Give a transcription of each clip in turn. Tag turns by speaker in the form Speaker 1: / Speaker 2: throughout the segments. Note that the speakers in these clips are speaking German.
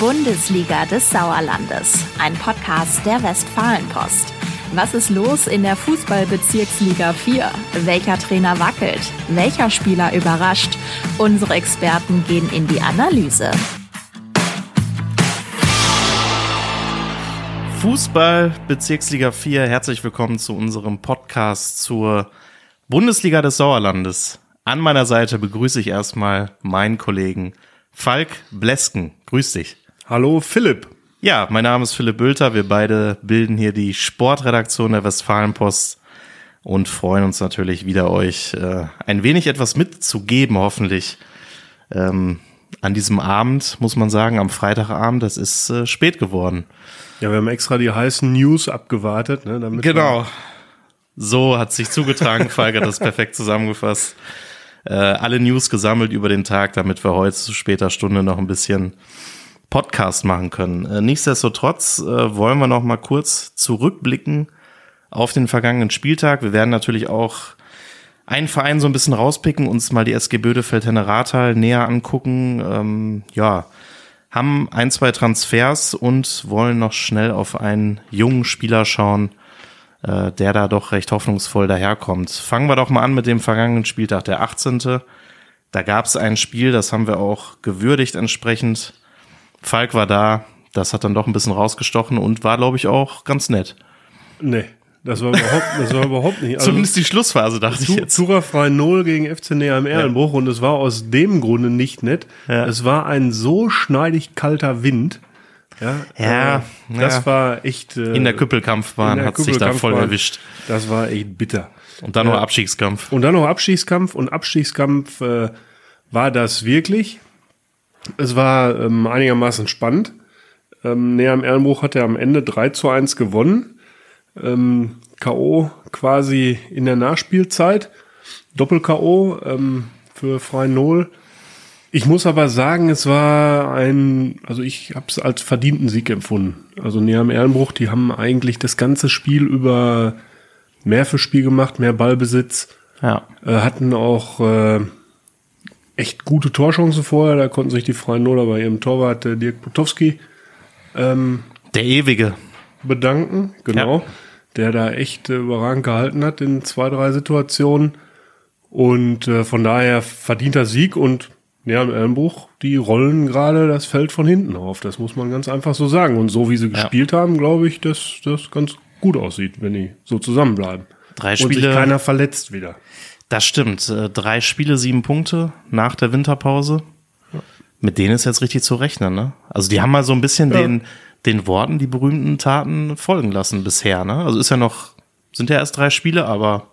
Speaker 1: Bundesliga des Sauerlandes, ein Podcast der Westfalenpost. Was ist los in der Fußballbezirksliga 4? Welcher Trainer wackelt? Welcher Spieler überrascht? Unsere Experten gehen in die Analyse.
Speaker 2: Fußball Bezirksliga 4, herzlich willkommen zu unserem Podcast zur Bundesliga des Sauerlandes. An meiner Seite begrüße ich erstmal meinen Kollegen Falk Blesken. Grüß dich.
Speaker 3: Hallo Philipp.
Speaker 2: Ja, mein Name ist Philipp Bülter. Wir beide bilden hier die Sportredaktion der Westfalenpost und freuen uns natürlich wieder euch äh, ein wenig etwas mitzugeben, hoffentlich. Ähm, an diesem Abend, muss man sagen, am Freitagabend, das ist äh, spät geworden.
Speaker 3: Ja, wir haben extra die heißen News abgewartet, ne, damit
Speaker 2: Genau. So hat sich zugetragen. Falk hat das perfekt zusammengefasst. Äh, alle News gesammelt über den Tag, damit wir heute zu später Stunde noch ein bisschen Podcast machen können. Äh, nichtsdestotrotz äh, wollen wir noch mal kurz zurückblicken auf den vergangenen Spieltag. Wir werden natürlich auch einen Verein so ein bisschen rauspicken, uns mal die SG Bödefeld Rathal näher angucken. Ähm, ja, haben ein, zwei Transfers und wollen noch schnell auf einen jungen Spieler schauen, äh, der da doch recht hoffnungsvoll daherkommt. Fangen wir doch mal an mit dem vergangenen Spieltag, der 18. Da gab es ein Spiel, das haben wir auch gewürdigt entsprechend. Falk war da, das hat dann doch ein bisschen rausgestochen und war, glaube ich, auch ganz nett.
Speaker 3: Nee, das war überhaupt, das war überhaupt nicht. Also,
Speaker 2: Zumindest die Schlussphase, dachte ich jetzt.
Speaker 3: Frei 0 gegen FC Näher im Erlenbruch und es war aus dem Grunde nicht nett.
Speaker 2: Ja.
Speaker 3: Es war ein so schneidig kalter Wind. Ja,
Speaker 2: Ja,
Speaker 3: äh, das
Speaker 2: ja.
Speaker 3: war echt. Äh,
Speaker 2: In der Küppelkampfbahn hat sich da voll erwischt.
Speaker 3: Das war echt bitter.
Speaker 2: Und dann noch Abstiegskampf.
Speaker 3: Und dann noch Abstiegskampf und Abstiegskampf äh, war das wirklich. Es war ähm, einigermaßen spannend. Ähm, Näher am Erlenbruch hat er am Ende 3 zu 1 gewonnen. Ähm, K.O. quasi in der Nachspielzeit. Doppel-K.O. Ähm, für Freien Null. Ich muss aber sagen, es war ein, also ich habe es als verdienten Sieg empfunden. Also Näher am Erlenbruch, die haben eigentlich das ganze Spiel über mehr für Spiel gemacht, mehr Ballbesitz,
Speaker 2: Ja.
Speaker 3: äh, hatten auch äh, echt gute Torchancen vorher. Da konnten sich die Freien Nuller bei ihrem Torwart äh, Dirk Potowski
Speaker 2: Der ewige.
Speaker 3: bedanken, genau,
Speaker 2: Ja.
Speaker 3: der da echt äh, überragend gehalten hat in zwei, drei Situationen. Und äh, von daher verdienter Sieg und ja, im Ellenbruch, die rollen gerade das Feld von hinten auf. Das muss man ganz einfach so sagen. Und so wie sie gespielt haben, glaube ich, dass das ganz gut aussieht, wenn die so zusammenbleiben.
Speaker 2: Drei
Speaker 3: Und sich
Speaker 2: Spiele.
Speaker 3: keiner verletzt wieder.
Speaker 2: Das stimmt. Äh, Drei Spiele, sieben Punkte nach der Winterpause. Mit denen ist jetzt richtig zu rechnen, ne? Also die haben mal so ein bisschen
Speaker 3: Ja.
Speaker 2: den, den Worten, die berühmten Taten folgen lassen bisher, ne? Also ist ja noch, sind ja erst drei Spiele, aber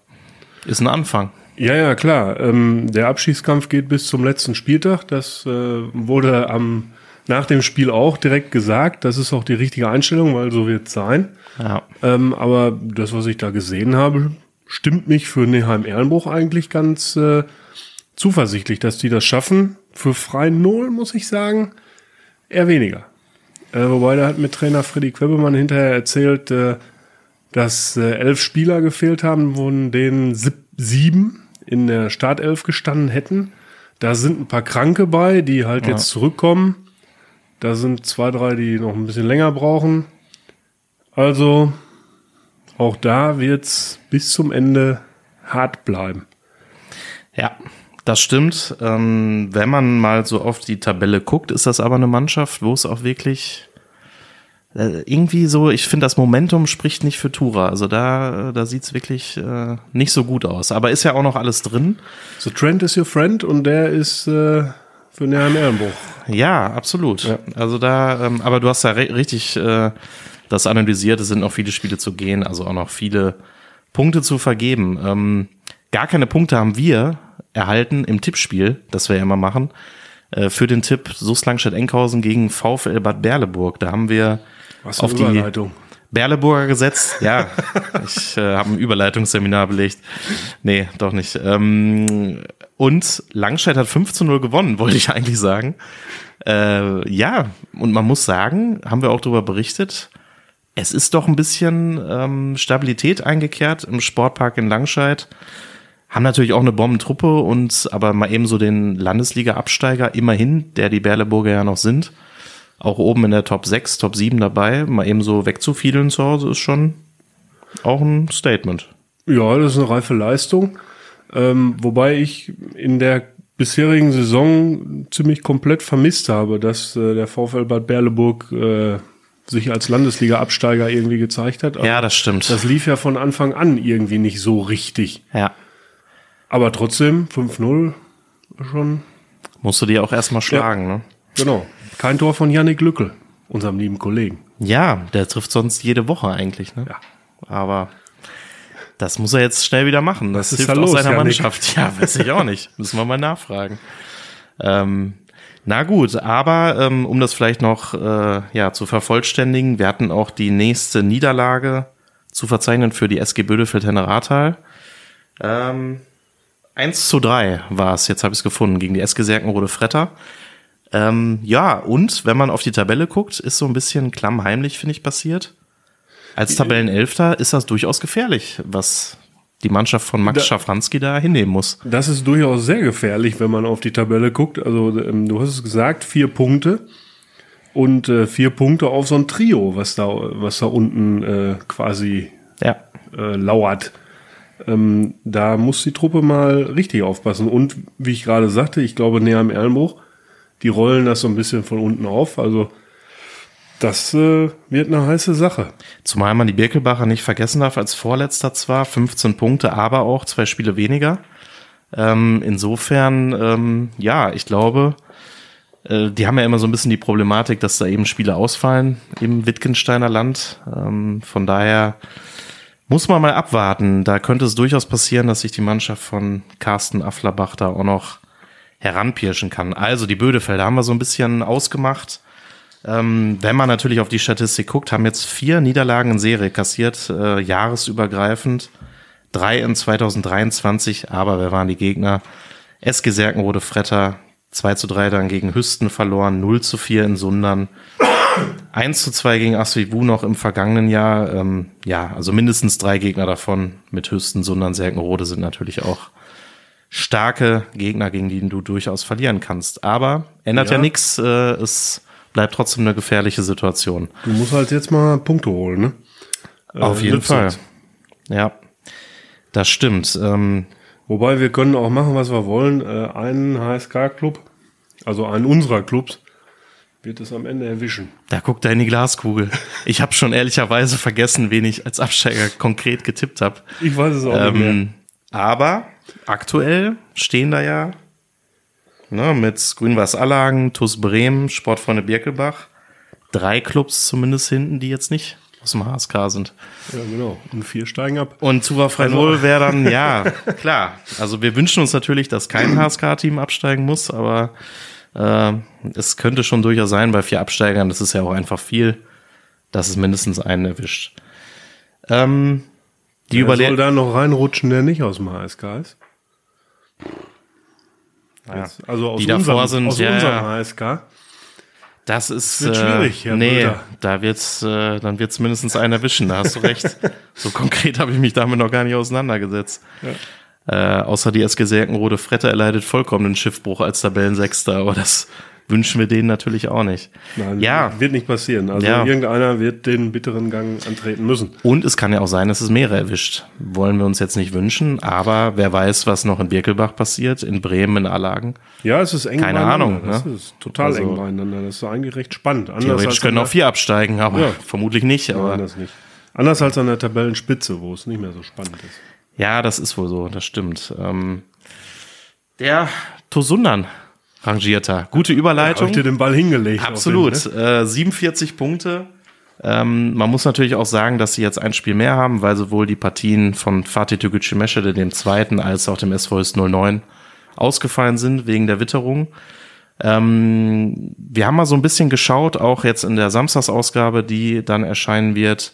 Speaker 2: ist ein Anfang.
Speaker 3: Ja, ja, klar. Ähm, der Abschießkampf geht bis zum letzten Spieltag. Das äh, wurde am, nach dem Spiel auch direkt gesagt. Das ist auch die richtige Einstellung, weil so wird es sein.
Speaker 2: Ja.
Speaker 3: Ähm, aber das, was ich da gesehen habe, stimmt mich für Neheim-Erlenbruch eigentlich ganz äh, zuversichtlich, dass die das schaffen. Für Freien Null, muss ich sagen, eher weniger. Äh, wobei, da hat mir Trainer Freddy Quebemann hinterher erzählt, äh, dass äh, elf Spieler gefehlt haben, von denen sieb- sieben in der Startelf gestanden hätten. Da sind ein paar Kranke bei, die halt jetzt zurückkommen. Da sind zwei, drei, die noch ein bisschen länger brauchen. Also, auch da wird's bis zum Ende hart bleiben.
Speaker 2: Ja, das stimmt. Ähm, wenn man mal so auf die Tabelle guckt, ist das aber eine Mannschaft, wo es auch wirklich äh, irgendwie so, ich finde, das Momentum spricht nicht für Tura. Also da, da sieht's wirklich äh, nicht so gut aus. Aber ist ja auch noch alles drin.
Speaker 3: So, Trent ist your friend und der ist äh, für Neheim Ehrenbruch.
Speaker 2: Ja, absolut. Also da, ähm, aber du hast ja re richtig äh, das analysiert. Es sind noch viele Spiele zu gehen, also auch noch viele Punkte zu vergeben. Ähm, gar keine Punkte haben wir erhalten im Tippspiel, das wir ja immer machen, äh, für den Tipp Sus Langstedt-Enkhausen gegen VfL Bad Berleburg. Da haben wir
Speaker 3: Was
Speaker 2: auf die
Speaker 3: Überleitung.
Speaker 2: Berleburger gesetzt. Ja, ich äh, habe ein Überleitungsseminar belegt. Nee, doch nicht. Ähm, und Langscheid hat 5 zu 0 gewonnen, wollte ich eigentlich sagen. Äh, ja, und man muss sagen, haben wir auch darüber berichtet, es ist doch ein bisschen ähm, Stabilität eingekehrt im Sportpark in Langscheid. Haben natürlich auch eine Bombentruppe und aber mal eben so den Landesliga-Absteiger immerhin, der die Berleburger ja noch sind, auch oben in der Top 6, Top 7 dabei, mal eben so wegzufiedeln zu Hause ist schon auch ein Statement.
Speaker 3: Ja, das ist eine reife Leistung. Ähm, wobei ich in der bisherigen Saison ziemlich komplett vermisst habe, dass äh, der VfL Bad Berleburg äh, sich als Landesliga-Absteiger irgendwie gezeigt hat.
Speaker 2: Ja, das stimmt.
Speaker 3: Das lief ja von Anfang an irgendwie nicht so richtig.
Speaker 2: ja.
Speaker 3: Aber trotzdem, 5-0 schon,
Speaker 2: Musst du dir auch erstmal schlagen, ne?
Speaker 3: genau. Kein Tor von Yannick Lückel, unserem lieben Kollegen.
Speaker 2: Ja, der trifft sonst jede Woche eigentlich, ne?
Speaker 3: Ja.
Speaker 2: Aber das muss er jetzt schnell wieder machen. Das hilft
Speaker 3: da
Speaker 2: auch
Speaker 3: los,
Speaker 2: seiner
Speaker 3: Yannick?
Speaker 2: Mannschaft. Ja, weiß ich auch nicht. Müssen wir mal nachfragen. Ähm, na gut, aber ähm, um das vielleicht noch äh, ja, zu vervollständigen, wir hatten auch die nächste Niederlage zu verzeichnen für die SG Bödefeld-Henne-Rathal. Ähm, 1 zu 3 war es, jetzt habe ich es gefunden, gegen die SG Serkenrode Fretter. Ähm, ja, und wenn man auf die Tabelle guckt, ist so ein bisschen klammheimlich, finde ich, passiert. Als Tabellenelfter ist das durchaus gefährlich, was die Mannschaft von Max
Speaker 3: Da-
Speaker 2: Schafranski da hinnehmen muss.
Speaker 3: Das ist durchaus sehr gefährlich, wenn man auf die Tabelle guckt. Also ähm, du hast es gesagt, vier Punkte und äh, vier Punkte auf so ein Trio, was da, was da unten äh, quasi
Speaker 2: Ja.
Speaker 3: äh, lauert. Ähm, da muss die Truppe mal richtig aufpassen. Und wie ich gerade sagte, ich glaube, näher am Erlenbruch, die rollen das so ein bisschen von unten auf. Also das äh, wird eine heiße Sache.
Speaker 2: Zumal man die Birkelbacher nicht vergessen darf, als Vorletzter zwar, 15 Punkte, aber auch zwei Spiele weniger. Ähm, insofern, ähm, ja, ich glaube, äh, die haben ja immer so ein bisschen die Problematik, dass da eben Spiele ausfallen im Wittgensteiner Land. Ähm, von daher muss man mal abwarten. Da könnte es durchaus passieren, dass sich die Mannschaft von Carsten Afflerbach da auch noch heranpirschen kann. Also die Bödefelder haben wir so ein bisschen ausgemacht. Ähm, wenn man natürlich auf die Statistik guckt, haben jetzt vier Niederlagen in Serie kassiert, äh, jahresübergreifend. Drei in 2023, aber wer waren die Gegner? SG Serkenrode Fretter, 2 zu 3 dann gegen Hüsten verloren, 0 zu 4 in Sundern, 1 zu 2 gegen Asvivu noch im vergangenen Jahr. Ähm, ja, also mindestens drei Gegner davon mit Hüsten, Sundern, Serkenrode sind natürlich auch starke Gegner, gegen die du durchaus verlieren kannst. Aber ändert ja,
Speaker 3: Ja.
Speaker 2: nichts, äh, es bleibt trotzdem eine gefährliche Situation.
Speaker 3: Du musst halt jetzt mal Punkte holen, ne?
Speaker 2: Auf
Speaker 3: Äh,
Speaker 2: jeden Fall. Ja, das stimmt. Ähm,
Speaker 3: Wobei wir können auch machen, was wir wollen. Äh, einen HSK-Club, also einen unserer Clubs, wird es am Ende erwischen.
Speaker 2: da guckt er in die Glaskugel. Ich habe schon ehrlicherweise vergessen, wen ich als Absteiger konkret getippt habe.
Speaker 3: Ich weiß es auch nicht mehr.
Speaker 2: Ähm, aber aktuell stehen da ja ne, mit Grün-Weiß Allagen, TuS Bremen, Sportfreunde Birkelbach drei Clubs zumindest hinten, die jetzt nicht aus dem HSK sind.
Speaker 3: Ja, genau. Und vier steigen ab.
Speaker 2: Und Tura Frei
Speaker 3: Also-
Speaker 2: Null wäre dann, ja, klar. Also wir wünschen uns natürlich, dass kein HSK-Team absteigen muss, aber äh, es könnte schon durchaus sein, bei vier Absteigern, das ist ja auch einfach viel, dass es mindestens einen erwischt. Ähm, die
Speaker 3: Wer soll da noch reinrutschen, der nicht aus dem HSK ist?
Speaker 2: Ja.
Speaker 3: Jetzt, also aus
Speaker 2: Die davor
Speaker 3: unserem,
Speaker 2: sind,
Speaker 3: aus
Speaker 2: ja,
Speaker 3: unserem
Speaker 2: ja.
Speaker 3: HSK.
Speaker 2: Das ist
Speaker 3: wird schwierig,
Speaker 2: äh,
Speaker 3: Herr
Speaker 2: nee, da wird's, äh, dann wird's mindestens einen erwischen. Da hast du recht. so konkret habe ich mich damit noch gar nicht auseinandergesetzt. Äh, außer die SG Serkenrode Fretter erleidet vollkommenen Schiffbruch als Tabellensechster, aber das wünschen wir denen natürlich auch nicht.
Speaker 3: Nein,
Speaker 2: Ja.
Speaker 3: wird nicht passieren. Also
Speaker 2: Ja.
Speaker 3: irgendeiner wird den bitteren Gang antreten müssen.
Speaker 2: Und es kann ja auch sein, dass es mehrere erwischt. Wollen wir uns jetzt nicht wünschen, aber wer weiß, was noch in Birkelbach passiert, in Bremen, in Allagen.
Speaker 3: Ja, es ist eng
Speaker 2: Keine. Ahnung,
Speaker 3: Das
Speaker 2: ne?
Speaker 3: ist total
Speaker 2: Also-
Speaker 3: eng beieinander. Das ist eigentlich recht spannend. Anders
Speaker 2: Theoretisch können auch vier absteigen, aber
Speaker 3: Ja.
Speaker 2: vermutlich nicht. Aber
Speaker 3: Nein, nicht. Anders als an der Tabellenspitze, wo es nicht mehr so spannend ist.
Speaker 2: Ja, das ist wohl so, das stimmt. Ähm, der Tosundan rangierter. Gute Überleitung.
Speaker 3: ich dir den Ball hingelegt?
Speaker 2: Absolut.
Speaker 3: Den, ne?
Speaker 2: äh, 47 Punkte. Ähm, man muss natürlich auch sagen, dass sie jetzt ein Spiel mehr haben, weil sowohl die Partien von Fatih Tügücü Meschede, dem zweiten, als auch dem SV Höchst 09 ausgefallen sind wegen der Witterung. Ähm, wir haben mal so ein bisschen geschaut, auch jetzt in der Samstagsausgabe, die dann erscheinen wird,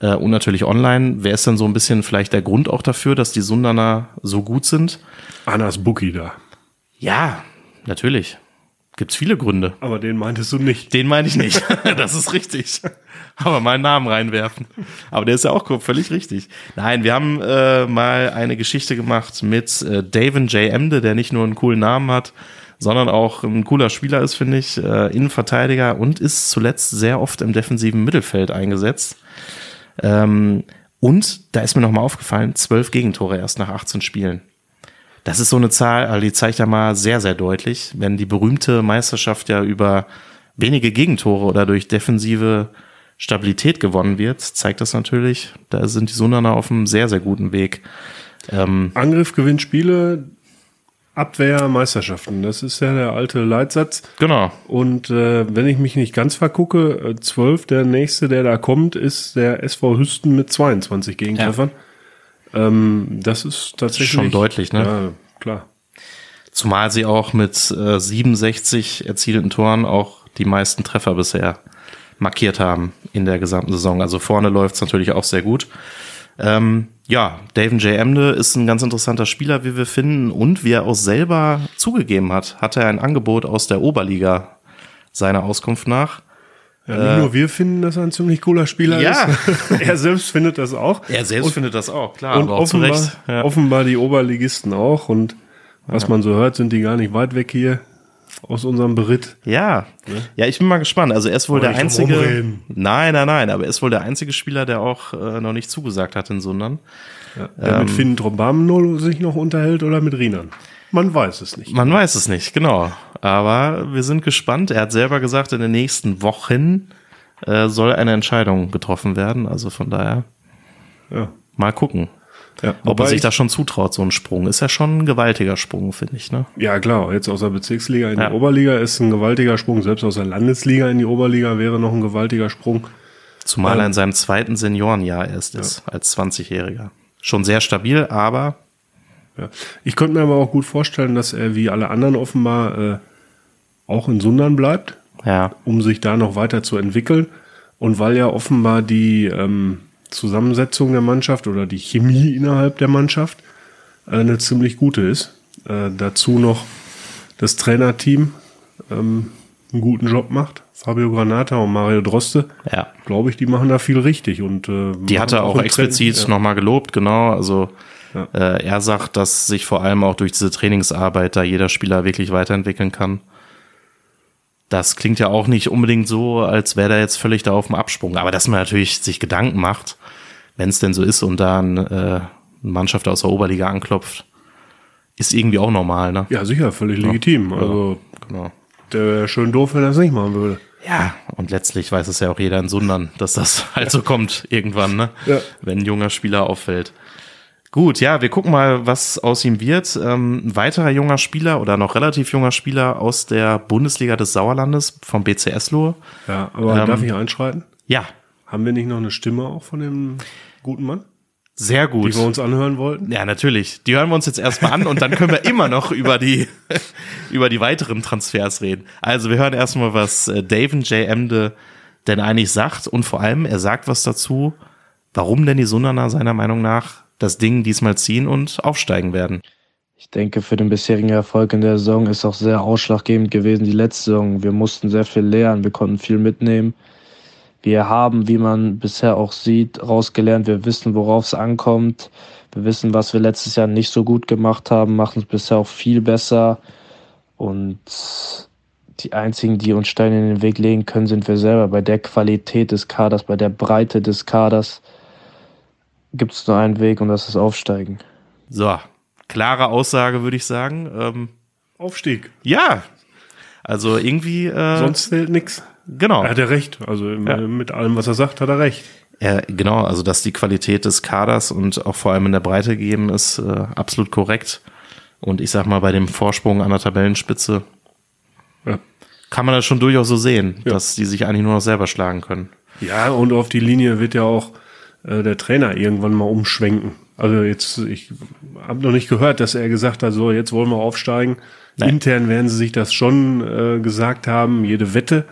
Speaker 2: äh, und natürlich online. Wer ist denn so ein bisschen vielleicht der Grund auch dafür, dass die Sundaner so gut sind?
Speaker 3: Annas Bookie da.
Speaker 2: Ja, natürlich. Gibt's viele Gründe.
Speaker 3: Aber den meintest du nicht.
Speaker 2: Den meine ich nicht. das ist richtig. Aber mal einen Namen reinwerfen. Aber der ist ja auch völlig richtig. Nein, wir haben äh, mal eine Geschichte gemacht mit äh, David J. Emde, der nicht nur einen coolen Namen hat, sondern auch ein cooler Spieler ist, finde ich, äh, Innenverteidiger und ist zuletzt sehr oft im defensiven Mittelfeld eingesetzt. Ähm, und da ist mir nochmal aufgefallen, zwölf Gegentore erst nach 18 Spielen. Das ist so eine Zahl, also die zeigt ja mal sehr, sehr deutlich, wenn die berühmte Meisterschaft ja über wenige Gegentore oder durch defensive Stabilität gewonnen wird, zeigt das natürlich, da sind die Sundaner auf einem sehr, sehr guten Weg.
Speaker 3: Ähm, Angriff gewinnt Spiele, Abwehr Meisterschaften. Das ist ja der alte Leitsatz.
Speaker 2: Genau.
Speaker 3: Und äh, wenn ich mich nicht ganz vergucke, äh, 12, der nächste, der da kommt, ist der SV Hüsten mit 22 Gegentreffern. Ja. Ähm, das ist tatsächlich
Speaker 2: schon deutlich, ne?
Speaker 3: Ja, klar.
Speaker 2: Zumal sie auch mit äh, 67 erzielten Toren auch die meisten Treffer bisher markiert haben in der gesamten Saison. Also vorne läuft es natürlich auch sehr gut. Ähm, ja, David J. Emde ist ein ganz interessanter Spieler, wie wir finden. Und wie er auch selber zugegeben hat, hat er ein Angebot aus der Oberliga seiner Auskunft nach.
Speaker 3: Ja, nicht äh, nur wir finden, dass er ein ziemlich cooler Spieler
Speaker 2: ja.
Speaker 3: ist. er selbst findet das auch.
Speaker 2: Er selbst und, findet das auch, klar.
Speaker 3: Und offenbar, ja. offenbar die Oberligisten auch. Und was ja. man so hört, sind die gar nicht weit weg hier aus unserem Beritt.
Speaker 2: Ja, ne? ja, ich bin mal gespannt. Also er ist wohl der einzige. Nein, nein, nein, aber er ist wohl der einzige Spieler, der auch äh, noch nicht zugesagt hat in Sundern.
Speaker 3: Ja, der ähm, mit Finn Trombamno sich noch unterhält oder mit Rienern. Man weiß es nicht.
Speaker 2: Man weiß es nicht, genau. Aber wir sind gespannt. Er hat selber gesagt, in den nächsten Wochen äh, soll eine Entscheidung getroffen werden. Also von daher ja. mal gucken. Ja, Ob er sich da schon zutraut, so ein Sprung. Ist ja schon ein gewaltiger Sprung, finde ich. Ne?
Speaker 3: Ja, klar. Jetzt aus der Bezirksliga in ja. die Oberliga ist ein gewaltiger Sprung. Selbst aus der Landesliga in die Oberliga wäre noch ein gewaltiger Sprung.
Speaker 2: Zumal ähm, er in seinem zweiten Seniorenjahr erst ist, als 20-Jähriger. Schon sehr stabil, aber.
Speaker 3: Ja. Ich könnte mir aber auch gut vorstellen, dass er wie alle anderen offenbar äh, auch in Sundern bleibt,
Speaker 2: ja.
Speaker 3: um sich da noch weiter zu entwickeln. Und weil ja offenbar die ähm, Zusammensetzung der Mannschaft oder die Chemie innerhalb der Mannschaft äh, eine ziemlich gute ist. Äh, dazu noch das Trainerteam ähm, einen guten Job macht. Fabio Granata und Mario Droste.
Speaker 2: Ja.
Speaker 3: Glaube ich, die machen da viel richtig. Und,
Speaker 2: äh, die hat er auch, auch explizit ja. nochmal gelobt, genau. Also ja. äh, er sagt, dass sich vor allem auch durch diese Trainingsarbeit da jeder Spieler wirklich weiterentwickeln kann das klingt ja auch nicht unbedingt so, als wäre er jetzt völlig da auf dem Absprung. Aber dass man natürlich sich Gedanken macht, wenn es denn so ist und da ein, äh, eine Mannschaft aus der Oberliga anklopft, ist irgendwie auch normal, ne?
Speaker 3: Ja, sicher, völlig legitim. Also, genau. der wäre schön doof, wenn er es nicht machen würde.
Speaker 2: Ja, und letztlich weiß es ja auch jeder in Sundern, dass das halt so kommt irgendwann, ne? Ja. Wenn ein junger Spieler auffällt. Gut, ja, wir gucken mal, was aus ihm wird. Ähm, ein weiterer junger Spieler oder noch relativ junger Spieler aus der Bundesliga des Sauerlandes vom BCS Lohr.
Speaker 3: Ja, aber ähm, darf ich einschreiten?
Speaker 2: Ja.
Speaker 3: Haben wir nicht noch eine Stimme auch von dem guten Mann?
Speaker 2: Sehr gut.
Speaker 3: Die wir uns anhören wollten?
Speaker 2: Ja, natürlich. Die hören wir uns jetzt erstmal an und dann können wir immer noch über die, über die weiteren Transfers reden. Also wir hören erstmal, was äh, David J. Emde denn eigentlich sagt und vor allem, er sagt was dazu, warum denn die Sundaner seiner Meinung nach das Ding diesmal ziehen und aufsteigen werden.
Speaker 4: Ich denke, für den bisherigen Erfolg in der Saison ist auch sehr ausschlaggebend gewesen die letzte Saison. Wir mussten sehr viel lernen, wir konnten viel mitnehmen. Wir haben, wie man bisher auch sieht, rausgelernt. Wir wissen, worauf es ankommt. Wir wissen, was wir letztes Jahr nicht so gut gemacht haben, machen es bisher auch viel besser. Und die einzigen, die uns Steine in den Weg legen können, sind wir selber. Bei der Qualität des Kaders, bei der Breite des Kaders gibt es nur einen Weg und das ist Aufsteigen.
Speaker 2: So, klare Aussage, würde ich sagen. Ähm,
Speaker 3: Aufstieg.
Speaker 2: Ja. Also irgendwie. Äh,
Speaker 3: Sonst zählt nichts.
Speaker 2: Genau.
Speaker 3: Er hat ja recht. Also ja. mit allem, was er sagt, hat er recht.
Speaker 2: Ja, genau, also dass die Qualität des Kaders und auch vor allem in der Breite gegeben ist, äh, absolut korrekt. Und ich sag mal, bei dem Vorsprung an der Tabellenspitze ja. kann man das schon durchaus so sehen, ja. dass die sich eigentlich nur noch selber schlagen können.
Speaker 3: Ja, und auf die Linie wird ja auch äh, der Trainer irgendwann mal umschwenken. Also jetzt, ich habe noch nicht gehört, dass er gesagt hat, so jetzt wollen wir aufsteigen. Nein. Intern werden sie sich das schon äh, gesagt haben, jede Wette.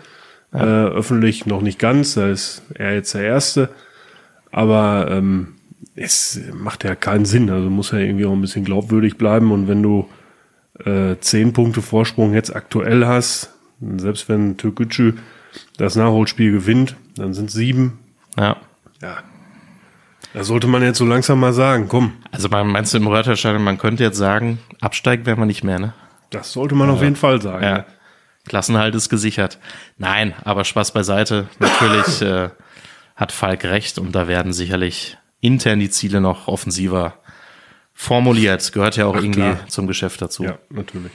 Speaker 3: Ja. Äh, öffentlich noch nicht ganz, da ist er jetzt der Erste. Aber ähm, es macht ja keinen Sinn. Also muss ja irgendwie auch ein bisschen glaubwürdig bleiben. Und wenn du äh, zehn Punkte Vorsprung jetzt aktuell hast, selbst wenn Türkgücü das Nachholspiel gewinnt, dann sind sieben.
Speaker 2: Ja.
Speaker 3: Ja, da sollte man jetzt so langsam mal sagen, komm.
Speaker 2: Also meinst du im Rörterstadion, man könnte jetzt sagen, absteigen werden wir nicht mehr, ne?
Speaker 3: Das sollte man auf jeden Fall sagen.
Speaker 2: Ja. Klassenhalt ist gesichert. Nein, aber Spaß beiseite. Natürlich äh, hat Falk recht und da werden sicherlich intern die Ziele noch offensiver formuliert. Gehört ja auch
Speaker 3: Ach,
Speaker 2: irgendwie
Speaker 3: klar.
Speaker 2: zum Geschäft dazu.
Speaker 3: Ja, natürlich.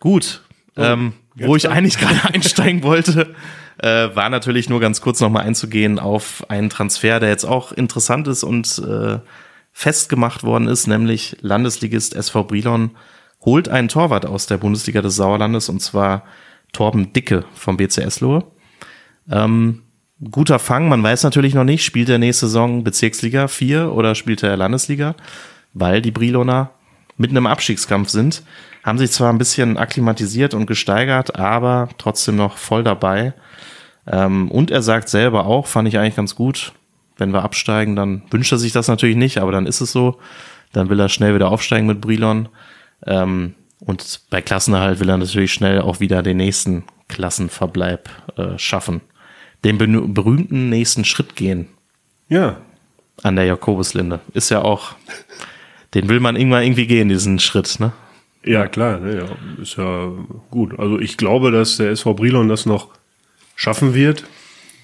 Speaker 2: Gut. ähm, wo ich eigentlich gerade einsteigen wollte, äh, war natürlich nur ganz kurz nochmal einzugehen auf einen Transfer, der jetzt auch interessant ist und äh, festgemacht worden ist, nämlich Landesligist SV Brilon holt einen Torwart aus der Bundesliga des Sauerlandes und zwar Torben Dicke vom BCS Lohe. Ähm, guter Fang, man weiß natürlich noch nicht, spielt er nächste Saison Bezirksliga 4 oder spielt er Landesliga, weil die Briloner mitten im Abstiegskampf sind, haben sich zwar ein bisschen akklimatisiert und gesteigert, aber trotzdem noch voll dabei. Ähm, und er sagt selber auch, fand ich eigentlich ganz gut, wenn wir absteigen, dann wünscht er sich das natürlich nicht, aber dann ist es so. Dann will er schnell wieder aufsteigen mit Brilon. Ähm, und bei Klassenerhalt will er natürlich schnell auch wieder den nächsten Klassenverbleib äh, schaffen. Den berühmten nächsten Schritt gehen
Speaker 3: Ja,
Speaker 2: an der Jakobuslinde. Ist ja auch, den will man irgendwann irgendwie gehen, diesen Schritt, ne?
Speaker 3: Ja klar, ne, ja, ist ja gut. Also ich glaube, dass der SV Brilon das noch schaffen wird.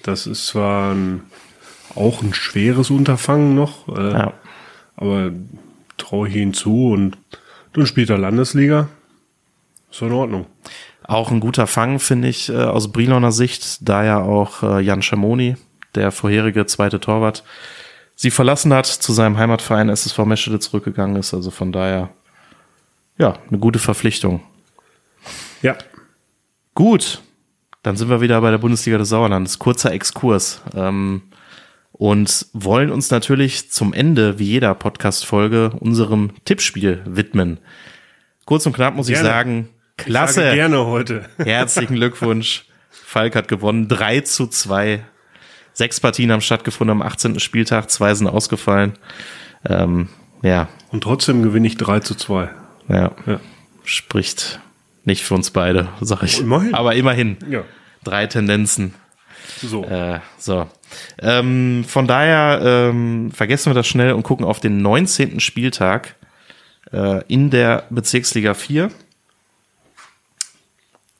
Speaker 3: Das ist zwar ein, auch ein schweres Unterfangen noch, äh,
Speaker 2: Ja.
Speaker 3: aber traue ich ihnen zu und dann spielt er Landesliga. Ist in Ordnung.
Speaker 2: Auch ein guter Fang, finde ich, äh, aus Briloner Sicht, da ja auch äh, Jan Schamoni, der vorherige zweite Torwart, sie verlassen hat, zu seinem Heimatverein SSV Meschede zurückgegangen ist. Also von daher, ja, eine gute Verpflichtung.
Speaker 3: Ja,
Speaker 2: Gut, dann sind wir wieder bei der Bundesliga des Sauerlandes. Kurzer Exkurs. Ähm, und wollen uns natürlich zum Ende, wie jeder Podcast-Folge, unserem Tippspiel widmen. Kurz und knapp muss ich
Speaker 3: Gerne.
Speaker 2: sagen,
Speaker 3: Ich
Speaker 2: klasse.
Speaker 3: sage gerne heute.
Speaker 2: Herzlichen Glückwunsch. Falk hat gewonnen. 3 zu 2. Sechs Partien haben stattgefunden am 18. Spieltag. Zwei sind ausgefallen. Ähm, ja,
Speaker 3: Und trotzdem gewinne ich 3 zu 2.
Speaker 2: ja,
Speaker 3: Ja.
Speaker 2: spricht nicht für uns beide, sag ich.
Speaker 3: Immerhin.
Speaker 2: Aber immerhin.
Speaker 3: Ja.
Speaker 2: Drei Tendenzen.
Speaker 3: So.
Speaker 2: Äh, so. Ähm, von daher ähm, vergessen wir das schnell und gucken auf den 19. Spieltag äh, in der Bezirksliga 4.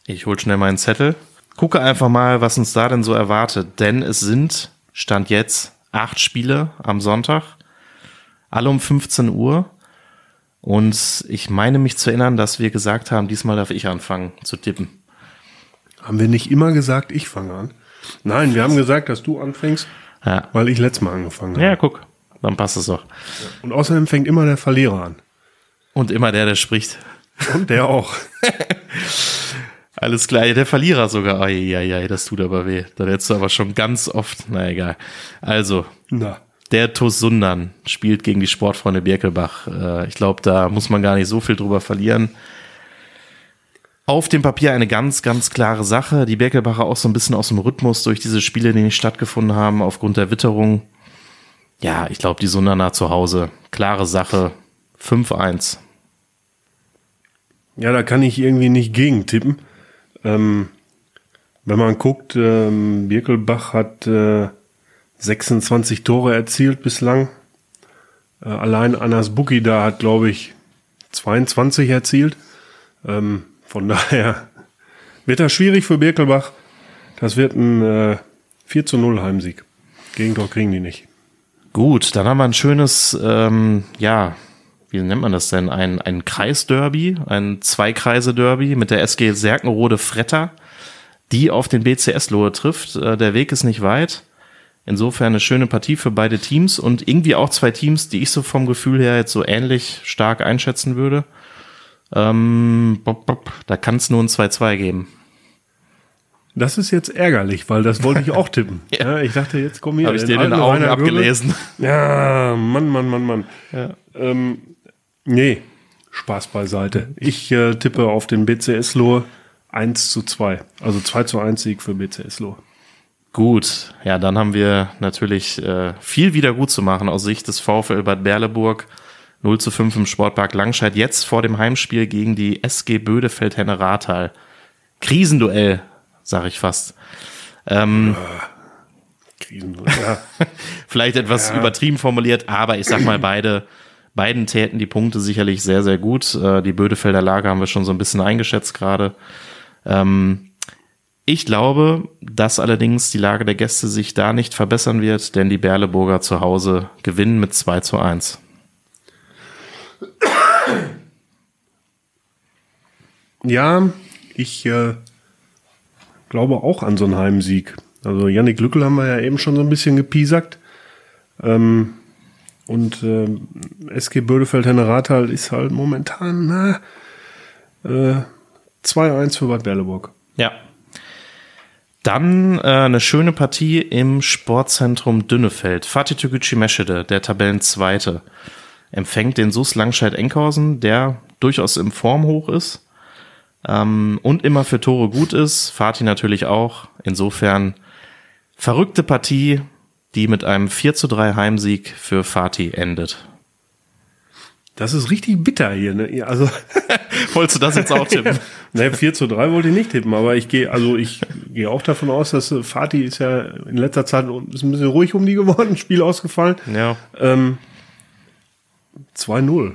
Speaker 2: Ich hol schnell meinen Zettel. Gucke einfach mal, was uns da denn so erwartet. Denn es sind, Stand jetzt, acht Spiele am Sonntag. Alle um 15 Uhr. Und ich meine mich zu erinnern, dass wir gesagt haben, diesmal darf ich anfangen zu tippen.
Speaker 3: Haben wir nicht immer gesagt, ich fange an? Nein, wir haben gesagt, dass du anfängst,
Speaker 2: Ja,
Speaker 3: weil ich letztes Mal angefangen habe.
Speaker 2: ja guck, dann passt es doch.
Speaker 3: Und außerdem fängt immer der Verlierer an.
Speaker 2: Und immer der, der spricht.
Speaker 3: Und der auch.
Speaker 2: Alles klar, ja, der Verlierer sogar. Eieiei, das tut aber weh. Da hättest du aber schon ganz oft, na egal. Also,
Speaker 3: Na.
Speaker 2: Der TuS Sundern spielt gegen die Sportfreunde Birkelbach. Äh, Ich glaube, da muss man gar nicht so viel drüber verlieren. Auf dem Papier eine ganz, ganz klare Sache. Die Birkelbacher auch so ein bisschen aus dem Rhythmus durch diese Spiele, die nicht stattgefunden haben, aufgrund der Witterung. Ja, ich glaube, die Sunderner zu Hause. Klare Sache. 5-1.
Speaker 3: Ja, da kann ich irgendwie nicht gegen tippen. Ähm, wenn man guckt, ähm, Birkelbach hat äh, 26 Tore erzielt bislang. Äh, allein Anas Buki da hat, glaube ich, 22 erzielt. Ähm, von daher wird das schwierig für Birkelbach. Das wird ein äh, 4 zu 0 Heimsieg. Gegentor kriegen die nicht.
Speaker 2: Gut, dann haben wir ein schönes, ähm, ja, wie nennt man das denn? Ein, ein Kreisderby, ein Zweikreise-Derby mit der SG Serkenrode Fretter, die auf den BCS Lohe trifft. Äh, der Weg ist nicht weit. Insofern eine schöne Partie für beide Teams und irgendwie auch zwei Teams, die ich so vom Gefühl her jetzt so ähnlich stark einschätzen würde. Ähm, bop, bop, da kann es nur ein 2-2 geben.
Speaker 3: Das ist jetzt ärgerlich, weil das wollte ich auch tippen. ja. ich dachte, jetzt komm hier.
Speaker 2: Habe ich dir den Augen abgelesen.
Speaker 3: Ja, Mann, Mann, Mann, Mann.
Speaker 2: Ja.
Speaker 3: Ähm, nee, Spaß beiseite. Ich äh, tippe auf den BCS Lohe 1 zu 2. Also 2 zu 1 Sieg für BCS Lohe.
Speaker 2: Gut, ja, dann haben wir natürlich äh, viel wieder gut zu machen aus Sicht des VfL Bad Berleburg. 0 zu 5 im Sportpark Langscheid, jetzt vor dem Heimspiel gegen die SG Bödefeld Henne Rathal. Krisenduell, sag ich fast. Ähm,
Speaker 3: Krisen. Ja.
Speaker 2: vielleicht etwas übertrieben formuliert, aber ich sag mal, beide, beiden täten die Punkte sicherlich sehr, sehr gut. Äh, die Bödefelder Lage haben wir schon so ein bisschen eingeschätzt gerade. Ähm, ich glaube, dass allerdings die Lage der Gäste sich da nicht verbessern wird, denn die Berleburger zu Hause gewinnen mit 2 zu 1.
Speaker 3: Ja, ich äh, glaube auch an so einen Heimsieg. Also Yannick Lückel haben wir ja eben schon so ein bisschen gepiesackt. Ähm, und äh, SG Bödefeld-Henne-Rathal ist halt momentan na, äh, 2-1 für Bad Berleburg.
Speaker 2: Ja. Dann äh, eine schöne Partie im Sportzentrum Dünnefeld. Fatih Türkgücü Meschede, der Tabellenzweite, empfängt den SUS Langscheid-Enkhausen, der durchaus im Form hoch ist ähm, und immer für Tore gut ist. Fatih natürlich auch. Insofern verrückte Partie, die mit einem 4 zu 3 Heimsieg für Fatih endet.
Speaker 3: Das ist richtig bitter hier. Ne? Also
Speaker 2: Wolltest du das jetzt auch tippen?
Speaker 3: ne, 4 zu 3 wollte ich nicht tippen, aber ich gehe, also ich gehe auch davon aus, dass äh, Fatih ist ja in letzter Zeit ist ein bisschen ruhig um die geworden, Spiel ausgefallen.
Speaker 2: ja.
Speaker 3: Ähm, 2-0.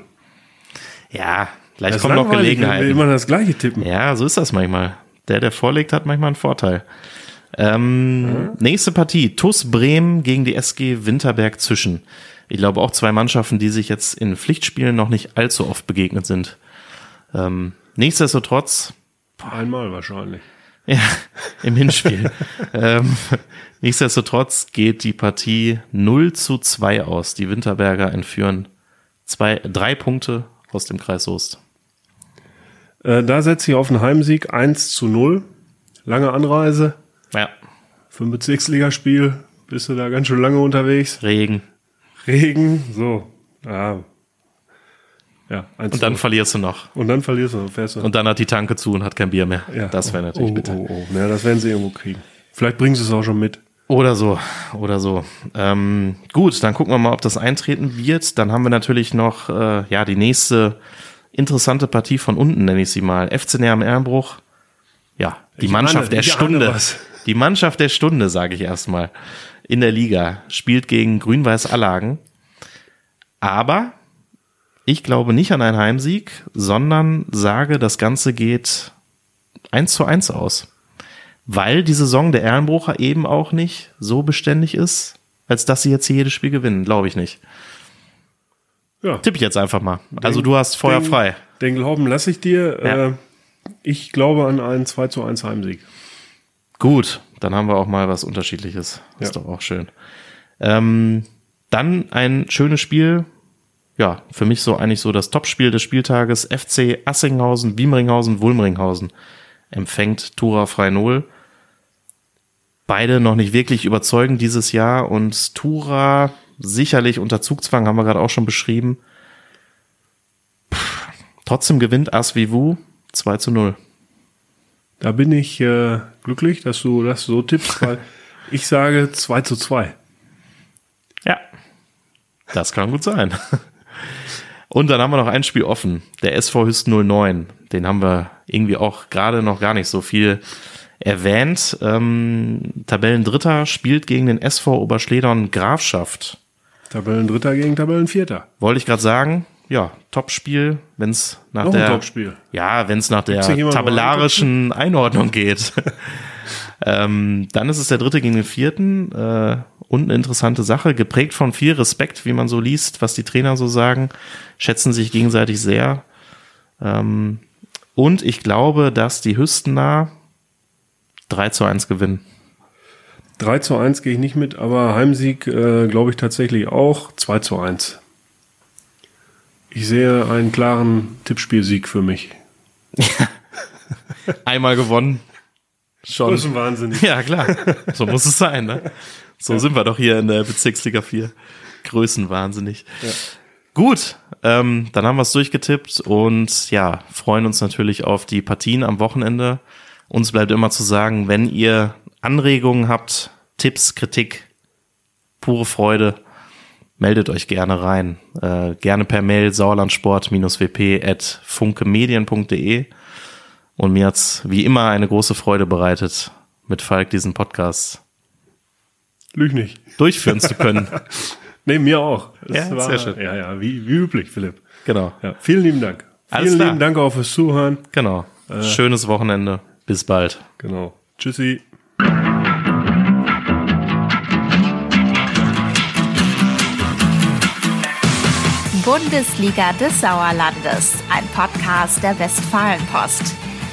Speaker 2: Ja, gleich
Speaker 3: Das
Speaker 2: kommen noch
Speaker 3: wenn wir
Speaker 2: Gelegenheiten.
Speaker 3: immer das gleiche tippen.
Speaker 2: Ja, so ist das manchmal. Der, der vorlegt, hat manchmal einen Vorteil. Ähm, Nächste Partie. TUS Bremen gegen die SG Winterberg Zwischen. Ich glaube auch zwei Mannschaften, die sich jetzt in Pflichtspielen noch nicht allzu oft begegnet sind. Ähm, nichtsdestotrotz,
Speaker 3: Einmal wahrscheinlich.
Speaker 2: ja, im Hinspiel. ähm, nichtsdestotrotz geht die Partie 0 zu 2 aus. Die Winterberger entführen zwei, drei Punkte aus dem Kreis Soest.
Speaker 3: Äh, da setze ich auf einen Heimsieg 1 zu 0. Lange Anreise
Speaker 2: Ja,
Speaker 3: für ein Bezirksligaspiel. Bist du da ganz schön lange unterwegs.
Speaker 2: Regen.
Speaker 3: Regen, so. Ja. Ja, 1
Speaker 2: Und dann verlierst du noch.
Speaker 3: und dann verlierst du, fährst du.
Speaker 2: Und dann hat die Tanke zu und hat kein Bier mehr.
Speaker 3: ja.
Speaker 2: Das wäre natürlich
Speaker 3: oh,
Speaker 2: bitter.
Speaker 3: Oh, oh. Ja, das werden sie irgendwo kriegen. Vielleicht bringen sie es auch schon mit.
Speaker 2: Oder so, oder so. Ähm, gut, dann gucken wir mal, ob das eintreten wird. Dann haben wir natürlich noch äh, ja die nächste interessante Partie von unten, nenne ich sie mal. FC Näher am Ehrenbruch. Ja, die
Speaker 3: Ich
Speaker 2: Mannschaft
Speaker 3: ahne-
Speaker 2: der Stunde. Die Mannschaft der Stunde, sage ich erstmal. In der Liga spielt gegen Grün-Weiß Allagen. Aber ich glaube nicht an einen Heimsieg, sondern sage, das Ganze geht 1 zu 1 aus. Weil die Saison der Ehrenbrucher eben auch nicht so beständig ist, als dass sie jetzt hier jedes Spiel gewinnen. Glaube ich nicht.
Speaker 3: Ja.
Speaker 2: Tipp ich jetzt einfach mal. Also du hast Feuer
Speaker 3: Den-
Speaker 2: frei.
Speaker 3: Den Glauben lasse ich dir.
Speaker 2: Ja.
Speaker 3: Äh, ich glaube an einen 2 zu 1 Heimsieg.
Speaker 2: Gut, dann haben wir auch mal was Unterschiedliches. Ist
Speaker 3: Ja.
Speaker 2: doch auch schön. Ähm, dann ein schönes Spiel. Ja, für mich so eigentlich so das Topspiel des Spieltages. FC Assinghausen, Wiemringhausen, Wulmringhausen empfängt Tura Freinol. Beide noch nicht wirklich überzeugend dieses Jahr und Tura sicherlich unter Zugzwang, haben wir gerade auch schon beschrieben. Pff, trotzdem gewinnt Asvivu 2 zu 0.
Speaker 3: Da bin ich äh, glücklich, dass du das so tippst, weil ich sage 2 zu 2.
Speaker 2: Ja, das kann gut sein. Und dann haben wir noch ein Spiel offen, der SV Hüst 09. Den haben wir irgendwie auch gerade noch gar nicht so viel erwähnt. Ähm, Tabellendritter spielt gegen den SV Oberschledern Grafschaft.
Speaker 3: Tabellendritter gegen Tabellenvierter.
Speaker 2: Wollte ich gerade sagen, ja, Topspiel, wenn es nach
Speaker 3: Noch
Speaker 2: der ja, wenn es nach der tabellarischen Einordnung geht. Ähm, dann ist es der dritte gegen den vierten. Äh, und eine interessante Sache, geprägt von viel Respekt, wie man so liest, was die Trainer so sagen, schätzen sich gegenseitig sehr. Ähm, und ich glaube, dass die Hüstener 3 zu 1 gewinnen.
Speaker 3: 3 zu 1 gehe ich nicht mit, aber Heimsieg äh, glaube ich tatsächlich auch 2 zu 1. Ich sehe einen klaren Tippspielsieg für mich.
Speaker 2: Einmal gewonnen. Schon.
Speaker 3: Das ist wahnsinnig.
Speaker 2: Ja, klar. So muss es sein, ne? So sind wir doch hier in der Bezirksliga 4. Größenwahnsinnig. Gut, ähm, dann haben wir es durchgetippt und ja, freuen uns natürlich auf die Partien am Wochenende. Uns bleibt immer zu sagen, wenn ihr Anregungen habt, Tipps, Kritik, pure Freude, meldet euch gerne rein. Äh, gerne per Mail sauerlandsport-wp at funkemedien.de. Und mir hat's wie immer eine große Freude bereitet, mit Falk diesen Podcast
Speaker 3: Lüg nicht.
Speaker 2: durchführen zu können.
Speaker 3: Nee, mir auch.
Speaker 2: Ja,
Speaker 3: Es
Speaker 2: sehr schön.
Speaker 3: Ja, ja, wie, wie üblich, Philipp.
Speaker 2: Genau.
Speaker 3: Ja, vielen lieben Dank.
Speaker 2: Alles
Speaker 3: vielen
Speaker 2: klar.
Speaker 3: lieben Dank auch fürs Zuhören.
Speaker 2: Genau. Schönes Wochenende. Bis bald.
Speaker 3: Genau. Tschüssi.
Speaker 1: Bundesliga des Sauerlandes, ein Podcast der Westfalenpost.